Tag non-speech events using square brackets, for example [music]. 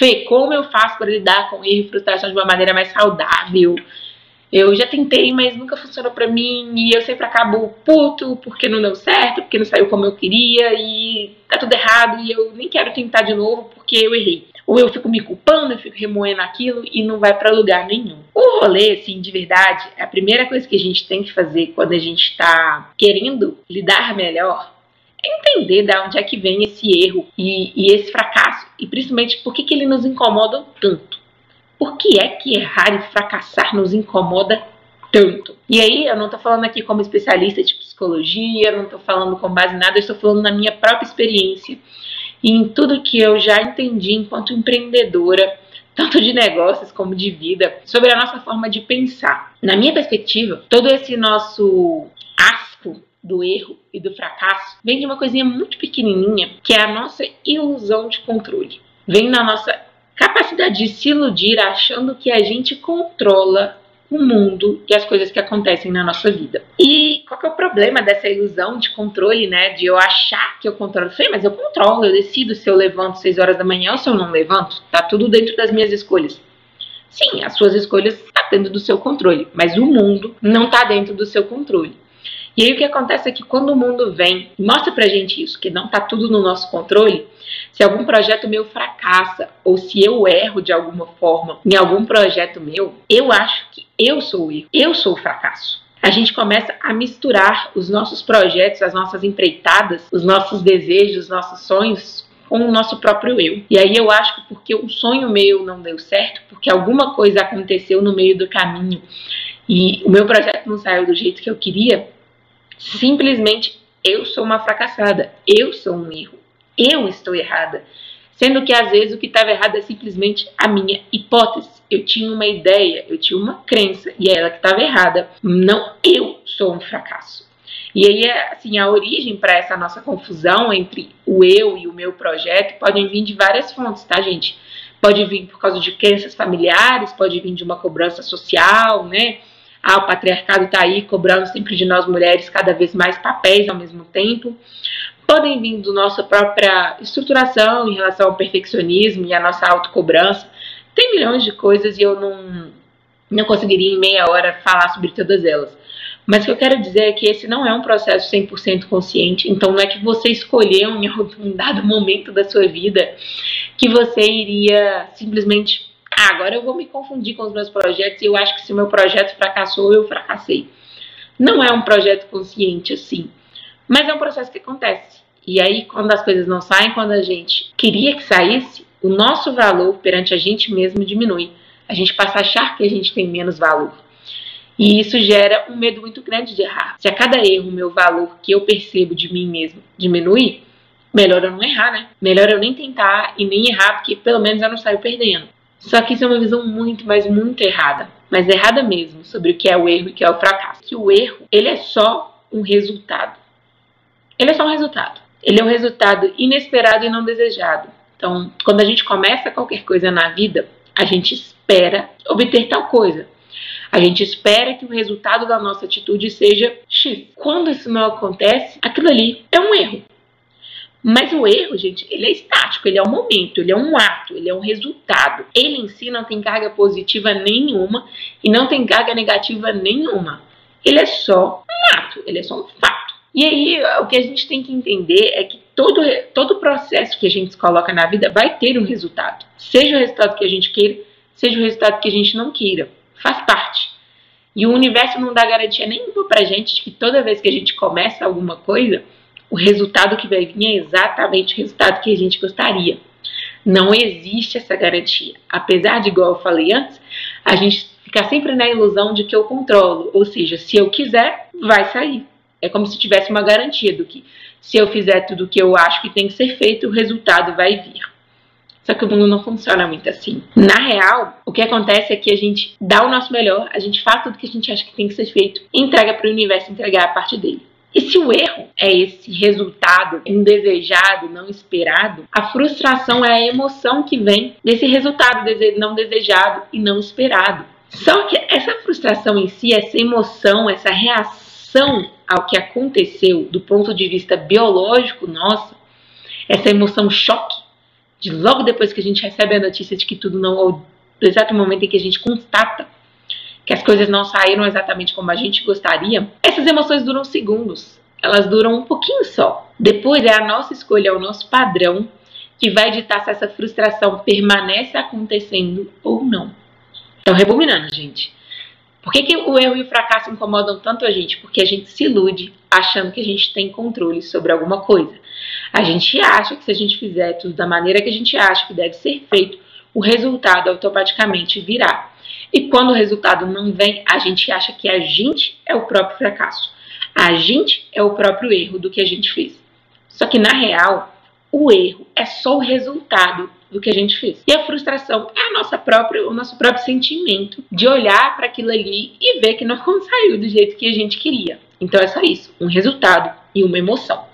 Fê, como eu faço para lidar com erro e frustração de uma maneira mais saudável? Eu já tentei, mas nunca funcionou para mim e eu sempre acabo puto porque não deu certo, porque não saiu como eu queria e tá tudo errado e eu nem quero tentar de novo porque eu errei. Ou eu fico me culpando, eu fico remoendo aquilo e não vai para lugar nenhum. O rolê, assim, de verdade, a primeira coisa que a gente tem que fazer quando a gente está querendo lidar melhor é entender de onde é que vem esse erro e, e esse fracasso e principalmente por que, que ele nos incomoda tanto. Por que é que errar e fracassar nos incomoda tanto? E aí, eu não estou falando aqui como especialista de psicologia, não estou falando com base em nada, eu estou falando na minha própria experiência e em tudo que eu já entendi enquanto empreendedora, tanto de negócios como de vida, sobre a nossa forma de pensar. Na minha perspectiva, todo esse nosso do erro e do fracasso vem de uma coisinha muito pequenininha, que é a nossa ilusão de controle. Vem na nossa capacidade de se iludir achando que a gente controla o mundo e as coisas que acontecem na nossa vida. E qual que é o problema dessa ilusão de controle, né? De eu achar que eu controlo. Sei, mas eu controlo, eu decido se eu levanto 6 horas da manhã ou se eu não levanto. Tá tudo dentro das minhas escolhas. Sim, as suas escolhas estão tá dentro do seu controle, mas o mundo não está dentro do seu controle. E aí o que acontece é que quando o mundo vem e mostra pra gente isso, que não tá tudo no nosso controle, se algum projeto meu fracassa ou se eu erro de alguma forma em algum projeto meu, eu acho que eu sou o erro, eu sou o fracasso a gente começa a misturar os nossos projetos, as nossas empreitadas, os nossos desejos, os nossos sonhos com o nosso próprio eu. E aí eu acho que porque um sonho meu não deu certo, porque alguma coisa aconteceu no meio do caminho e o meu projeto não saiu do jeito que eu queria, simplesmente eu sou uma fracassada, eu sou um erro, eu estou errada. Sendo que às vezes o que estava errado é simplesmente a minha hipótese. Eu tinha uma ideia, eu tinha uma crença e é ela que estava errada. Não eu sou um fracasso. E aí, assim, a origem para essa nossa confusão entre o eu e o meu projeto podem vir de várias fontes, tá, gente? Pode vir por causa de crenças familiares, pode vir de uma cobrança social, né? Ah, o patriarcado está aí cobrando sempre de nós mulheres cada vez mais papéis ao mesmo tempo. Podem vir da nossa própria estruturação em relação ao perfeccionismo e a nossa autocobrança. Tem milhões de coisas e eu não, não conseguiria em meia hora falar sobre todas elas. Mas o que eu quero dizer é que esse não é um processo 100% consciente, então não é que você escolheu em algum dado momento da sua vida que você iria simplesmente ah, agora eu vou me confundir com os meus projetos e eu acho que se o meu projeto fracassou, eu fracassei. Não é um projeto consciente assim, mas é um processo que acontece. E aí, quando as coisas não saem, quando a gente queria que saísse, o nosso valor perante a gente mesmo diminui. A gente passa a achar que a gente tem menos valor. E isso gera um medo muito grande de errar. Se a cada erro o meu valor que eu percebo de mim mesmo diminui, melhor eu não errar, né? Melhor eu nem tentar e nem errar, porque pelo menos eu não saio perdendo. Só que isso é uma visão muito, mas muito errada. Mas errada mesmo, sobre o que é o erro e o que é o fracasso. Que o erro, ele é só um resultado. Ele é só um resultado. Ele é um resultado inesperado e não desejado. Então, quando a gente começa qualquer coisa na vida, a gente espera obter tal coisa. A gente espera que o resultado da nossa atitude seja X. Quando isso não acontece, aquilo ali é um erro. Mas o erro, gente, ele é estático, ele é um momento, ele é um ato, ele é um resultado. Ele em si não tem carga positiva nenhuma e não tem carga negativa nenhuma. Ele é só um ato, ele é só um fato. E aí, o que a gente tem que entender é que todo, todo processo que a gente coloca na vida vai ter um resultado. Seja o resultado que a gente queira, seja o resultado que a gente não queira. Faz parte. E o universo não dá garantia nenhuma pra gente de que toda vez que a gente começa alguma coisa, o resultado que vai vir é exatamente o resultado que a gente gostaria. Não existe essa garantia. Apesar de, igual eu falei antes, a gente fica sempre na ilusão de que eu controlo. Ou seja, se eu quiser, vai sair. É como se tivesse uma garantia do que se eu fizer tudo o que eu acho que tem que ser feito, o resultado vai vir. Só que o mundo não funciona muito assim. Na real, o que acontece é que a gente dá o nosso melhor, a gente faz tudo que a gente acha que tem que ser feito entrega para o universo entregar a parte dele. E se o erro é esse resultado indesejado, não esperado, a frustração é a emoção que vem desse resultado não desejado e não esperado. Só que essa frustração em si, essa emoção, essa reação ao que aconteceu do ponto de vista biológico nosso, essa emoção choque, de logo depois que a gente recebe a notícia de que tudo não, ou do exato momento em que a gente constata que as coisas não saíram exatamente como a gente gostaria, essas emoções duram segundos. Elas duram um pouquinho só. Depois é a nossa escolha, é o nosso padrão que vai ditar se essa frustração permanece acontecendo ou não. Então, rebobinando, gente. Por que, que o erro e o fracasso incomodam tanto a gente? Porque a gente se ilude achando que a gente tem controle sobre alguma coisa. A gente acha que se a gente fizer tudo da maneira que a gente acha que deve ser feito, o resultado automaticamente virá. E quando o resultado não vem, a gente acha que a gente é o próprio fracasso. A gente é o próprio erro do que a gente fez. Só que na real, o erro é só o resultado do que a gente fez. E a frustração é a nossa própria, o nosso próprio sentimento de olhar para aquilo ali e ver que não [laughs] saiu do jeito que a gente queria. Então é só isso, um resultado e uma emoção.